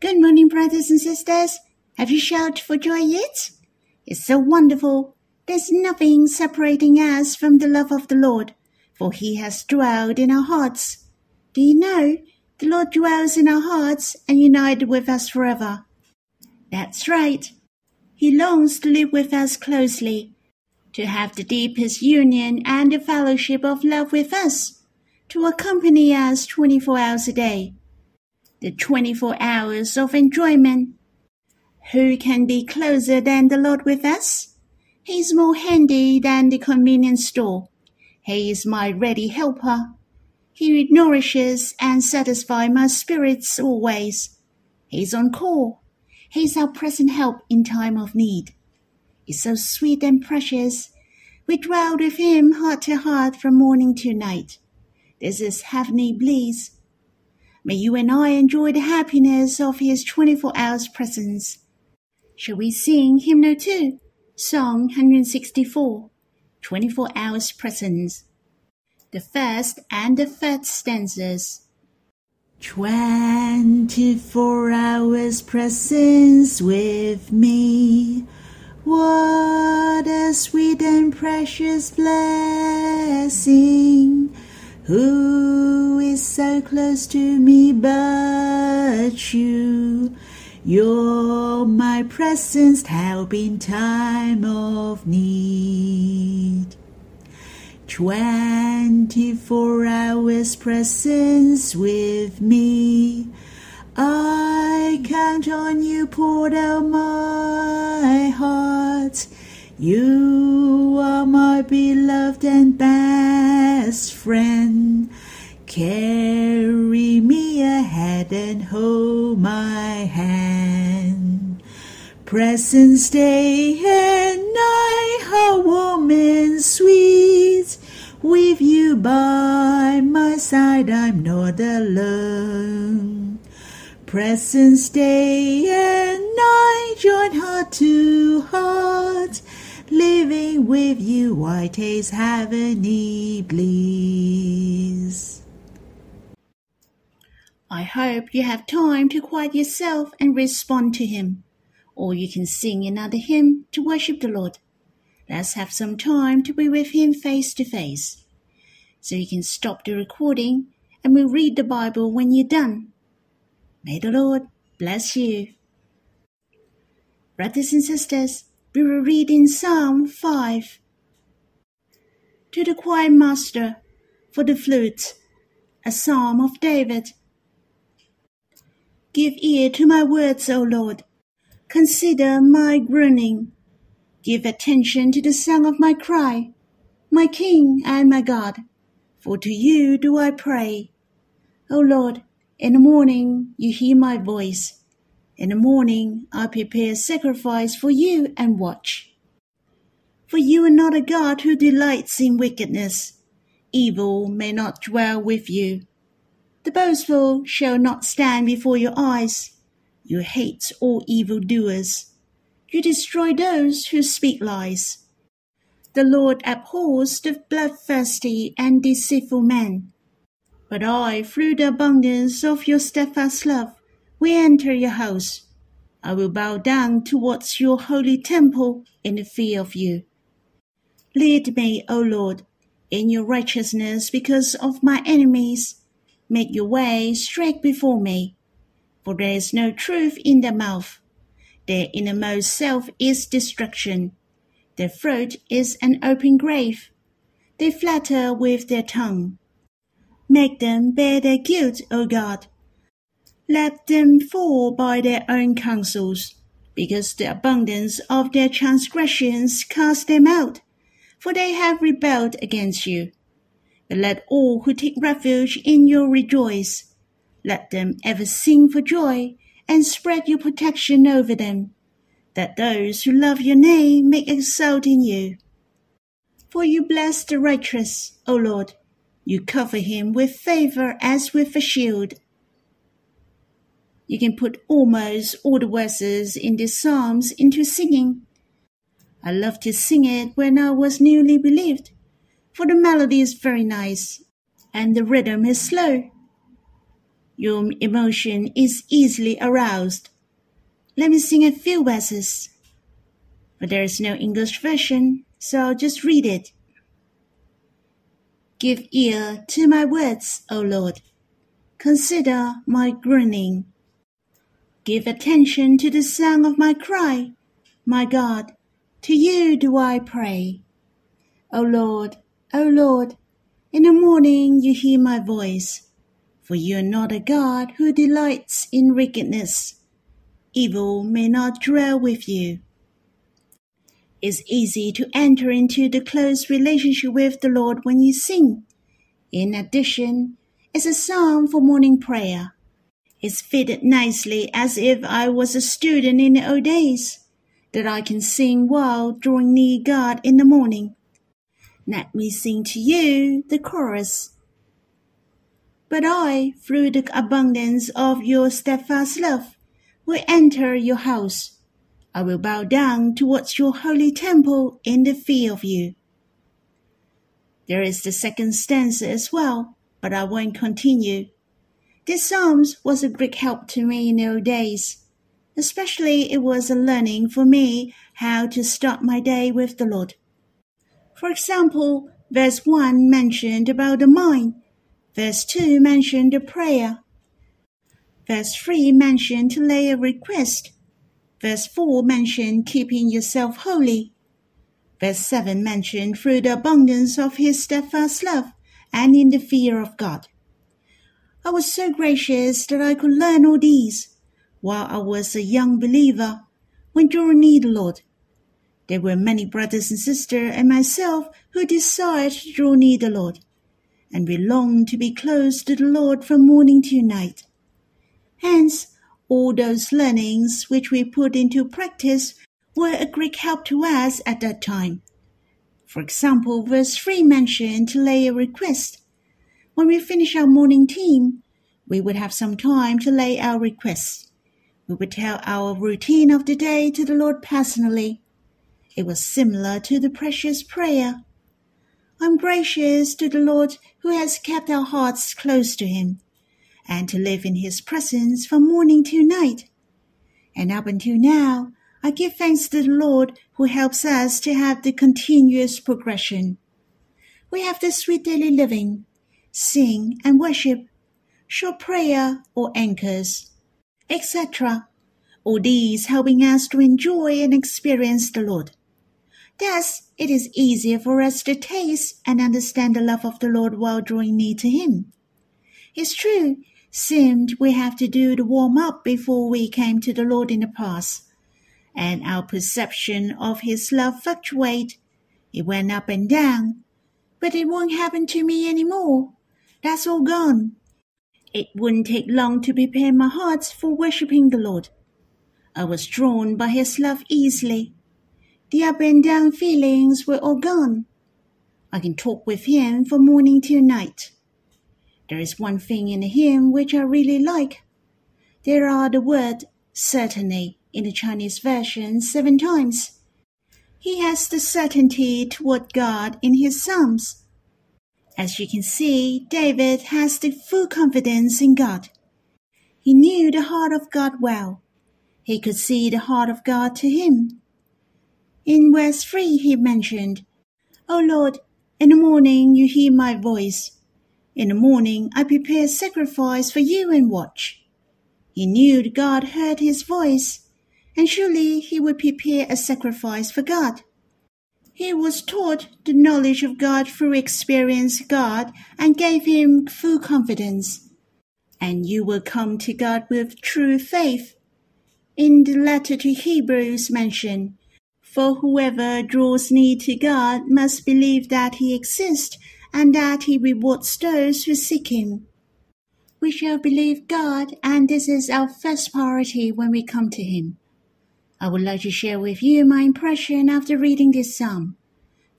Good morning, brothers and sisters. Have you shouted for joy yet? It's so wonderful. There's nothing separating us from the love of the Lord, for he has dwelled in our hearts. Do you know the Lord dwells in our hearts and united with us forever? That's right. He longs to live with us closely, to have the deepest union and the fellowship of love with us, to accompany us 24 hours a day. The 24 hours of enjoyment. Who can be closer than the Lord with us? He is more handy than the convenience store. He is my ready helper. He nourishes and satisfies my spirits always. He is on call He's our present help in time of need. He's so sweet and precious. We dwell with him heart to heart from morning to night. This is heavenly bliss. May you and I enjoy the happiness of his 24 hours presence. Shall we sing hymn no 2, Song 164, 24 hours presence? The first and the third stanzas. Twenty-four hours presence with me. What a sweet and precious blessing. Who is so close to me but you? You're my presence help in time of need. Twenty-four hours presence with me. I count on you, poured out my heart. You are my beloved and best friend. Carry me ahead and hold my hand. Presence day and night, oh, how warm and sweet. With you by my side, I'm not alone. Presence day and night, join heart to heart. Living with you, I taste heavenly bliss. I hope you have time to quiet yourself and respond to Him or you can sing another hymn to worship the Lord. Let's have some time to be with Him face to face. So you can stop the recording and we'll read the Bible when you're done. May the Lord bless you. Brothers and sisters, we will read in Psalm 5. To the choir master for the flute, a psalm of David. Give ear to my words, O Lord Consider my groaning. Give attention to the sound of my cry, my King and my God, for to you do I pray. O Lord, in the morning you hear my voice. In the morning I prepare sacrifice for you and watch. For you are not a God who delights in wickedness. Evil may not dwell with you. The boastful shall not stand before your eyes. You hate all evildoers. You destroy those who speak lies. The Lord abhors the bloodthirsty and deceitful man. But I, through the abundance of your steadfast love, will enter your house. I will bow down towards your holy temple in the fear of you. Lead me, O Lord, in your righteousness because of my enemies. Make your way straight before me for there is no truth in their mouth. Their innermost self is destruction. Their throat is an open grave. They flatter with their tongue. Make them bear their guilt, O God. Let them fall by their own counsels, because the abundance of their transgressions cast them out, for they have rebelled against you. But let all who take refuge in you rejoice let them ever sing for joy and spread your protection over them, that those who love your name may exult in you. For you bless the righteous, O Lord. You cover him with favor as with a shield. You can put almost all the verses in the Psalms into singing. I loved to sing it when I was newly believed, for the melody is very nice and the rhythm is slow. Your emotion is easily aroused. Let me sing a few verses. But there is no English version, so I'll just read it. Give ear to my words, O Lord. Consider my groaning. Give attention to the sound of my cry. My God, to you do I pray. O Lord, O Lord, in the morning you hear my voice. For you are not a God who delights in wickedness. Evil may not dwell with you. It's easy to enter into the close relationship with the Lord when you sing. In addition, it's a psalm for morning prayer. It's fitted nicely as if I was a student in the old days, that I can sing while drawing near God in the morning. Let me sing to you the chorus. But I, through the abundance of your steadfast love, will enter your house. I will bow down towards your holy temple in the fear of you. There is the second stanza as well, but I won't continue. This Psalms was a great help to me in old days. Especially it was a learning for me how to start my day with the Lord. For example, verse 1 mentioned about the mind. Verse 2 mentioned the prayer. Verse 3 mentioned to lay a request. Verse 4 mentioned keeping yourself holy. Verse 7 mentioned through the abundance of his steadfast love and in the fear of God. I was so gracious that I could learn all these while I was a young believer when drawing near the Lord. There were many brothers and sisters and myself who desired to draw near the Lord, and we longed to be close to the Lord from morning to night. Hence, all those learnings which we put into practice were a great help to us at that time. For example, verse 3 mentioned to lay a request. When we finish our morning team, we would have some time to lay our requests. We would tell our routine of the day to the Lord personally. It was similar to the precious prayer. I'm gracious to the Lord who has kept our hearts close to Him and to live in His presence from morning to night. And up until now, I give thanks to the Lord who helps us to have the continuous progression. We have the sweet daily living, sing and worship, short prayer or anchors, etc. All these helping us to enjoy and experience the Lord. Thus, it is easier for us to taste and understand the love of the Lord while drawing near to Him. It's true seemed we have to do the warm up before we came to the Lord in the past, and our perception of His love fluctuate. It went up and down, but it won't happen to me any more. That's all gone. It wouldn't take long to prepare my heart for worshipping the Lord. I was drawn by His love easily. The up and down feelings were all gone. I can talk with Him from morning till night. There is one thing in him which I really like. There are the word certainly in the Chinese version seven times. He has the certainty toward God in his Psalms. As you can see, David has the full confidence in God. He knew the heart of God well. He could see the heart of God to him. In verse 3 he mentioned, O Lord, in the morning you hear my voice. In the morning I prepare sacrifice for you and watch. He knew that God heard his voice, and surely he would prepare a sacrifice for God. He was taught the knowledge of God through experience God and gave him full confidence. And you will come to God with true faith. In the letter to Hebrews mentioned, for whoever draws near to God must believe that he exists and that he rewards those who seek him. We shall believe God, and this is our first priority when we come to him. I would like to share with you my impression after reading this psalm.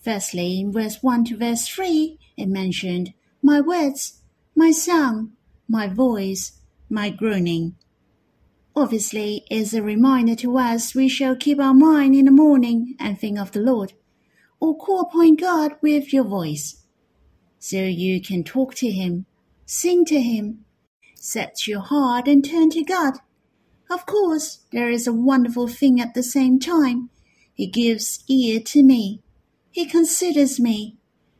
Firstly, in verse 1 to verse 3, it mentioned, My words, my song, my voice, my groaning. Obviously, is a reminder to us we shall keep our mind in the morning and think of the Lord, or call upon God with your voice so you can talk to him, sing to him, Set your heart and turn to God. Of course, there is a wonderful thing at the same time. He gives ear to me. He considers me.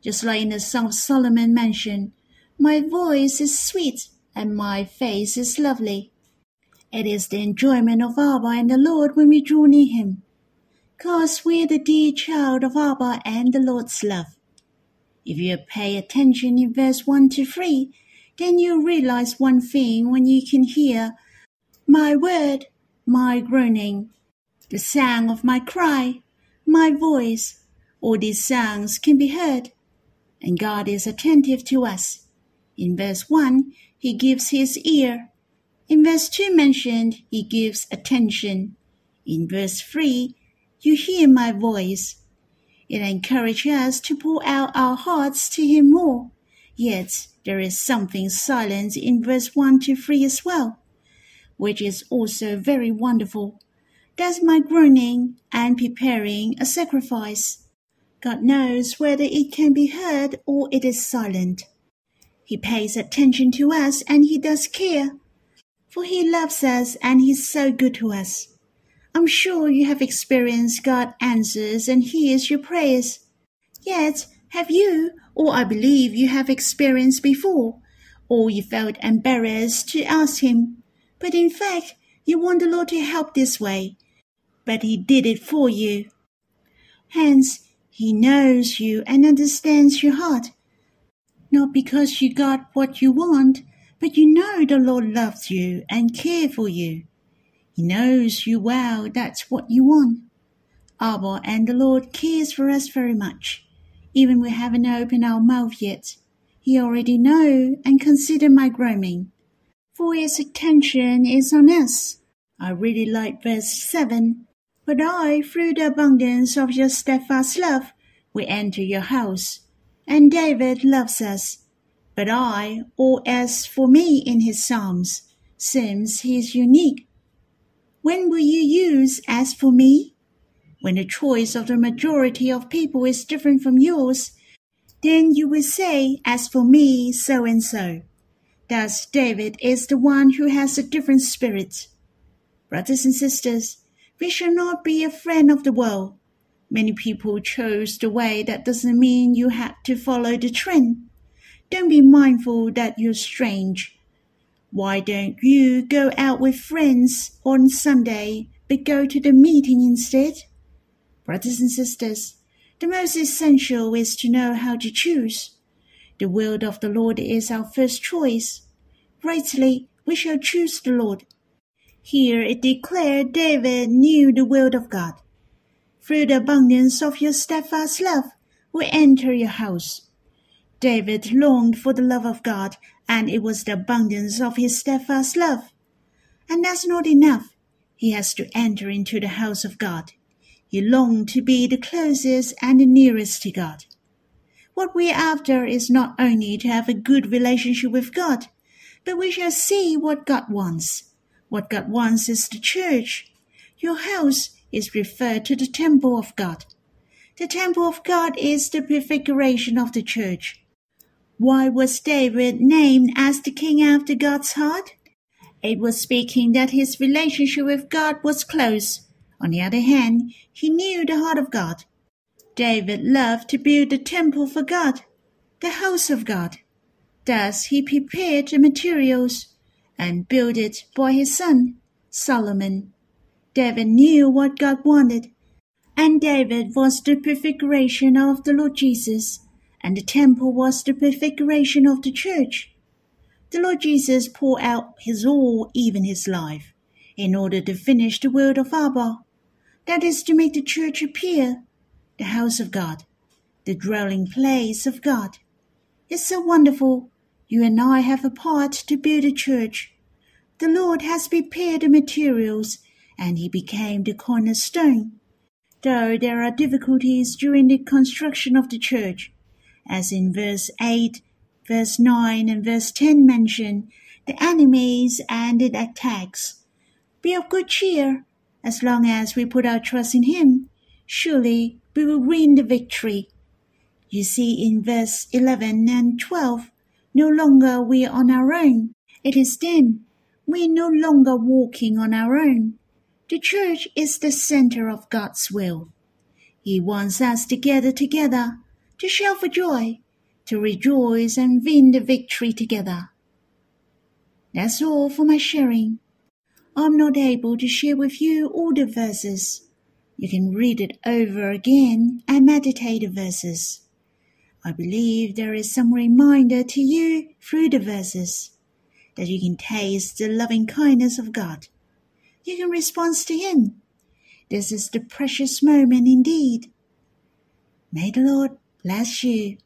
Just like in the Song of Solomon mentioned, my voice is sweet and my face is lovely. It is the enjoyment of Abba and the Lord when we draw near him. Cause we're the dear child of Abba and the Lord's love. If you pay attention in verse 1 to 3, then you realize one thing when you can hear my word, my groaning, the sound of my cry, my voice, all these sounds can be heard. And God is attentive to us. In verse 1, He gives His ear. In verse 2 mentioned, He gives attention. In verse 3, you hear my voice. It encourages us to pour out our hearts to Him more. Yet there is something silent in verse 1 to 3 as well, which is also very wonderful. That's my groaning and preparing a sacrifice. God knows whether it can be heard or it is silent. He pays attention to us and He does care, for He loves us and He's so good to us. I'm sure you have experienced God answers and hears your prayers. Yet, have you, or I believe you have experienced before, or you felt embarrassed to ask Him, but in fact, you want the Lord to help this way, but He did it for you. Hence, He knows you and understands your heart. Not because you got what you want, but you know the Lord loves you and cares for you. He knows you well that's what you want. Abba and the Lord cares for us very much. Even we haven't opened our mouth yet. He already know and consider my groaning. For his attention is on us. I really like verse 7. But I, through the abundance of your steadfast love, will enter your house. And David loves us. But I, or as for me in his Psalms, seems he is unique when will you use as for me? When the choice of the majority of people is different from yours, then you will say, as for me, so and so. Thus, David is the one who has a different spirit. Brothers and sisters, we shall not be a friend of the world. Many people chose the way that doesn't mean you have to follow the trend. Don't be mindful that you're strange why don't you go out with friends on Sunday, but go to the meeting instead? Brothers and sisters, the most essential is to know how to choose. The will of the Lord is our first choice. Rightly, we shall choose the Lord. Here it declared David knew the will of God. Through the abundance of your steadfast love, we enter your house. David longed for the love of God and it was the abundance of his steadfast love. And that's not enough. He has to enter into the house of God. He longed to be the closest and the nearest to God. What we're after is not only to have a good relationship with God, but we shall see what God wants. What God wants is the church. Your house is referred to the temple of God. The temple of God is the prefiguration of the church. Why was David named as the king after God's heart? It was speaking that his relationship with God was close. On the other hand, he knew the heart of God. David loved to build the temple for God, the house of God. Thus he prepared the materials and built it for his son, Solomon. David knew what God wanted, and David was the prefiguration of the Lord Jesus and the temple was the prefiguration of the church. The Lord Jesus poured out his all, even his life, in order to finish the word of Abba, that is to make the church appear, the house of God, the dwelling place of God. It's so wonderful. You and I have a part to build a church. The Lord has prepared the materials, and he became the cornerstone. Though there are difficulties during the construction of the church, as in verse 8, verse 9, and verse 10 mention the enemies and the attacks. Be of good cheer. As long as we put our trust in Him, surely we will win the victory. You see in verse 11 and 12, no longer we are on our own, It is then we're no longer walking on our own. The church is the center of God's will. He wants us to gather together, to shout for joy, to rejoice and win the victory together. That's all for my sharing. I'm not able to share with you all the verses. You can read it over again and meditate the verses. I believe there is some reminder to you through the verses that you can taste the loving kindness of God. You can respond to Him. This is the precious moment indeed. May the Lord bless you.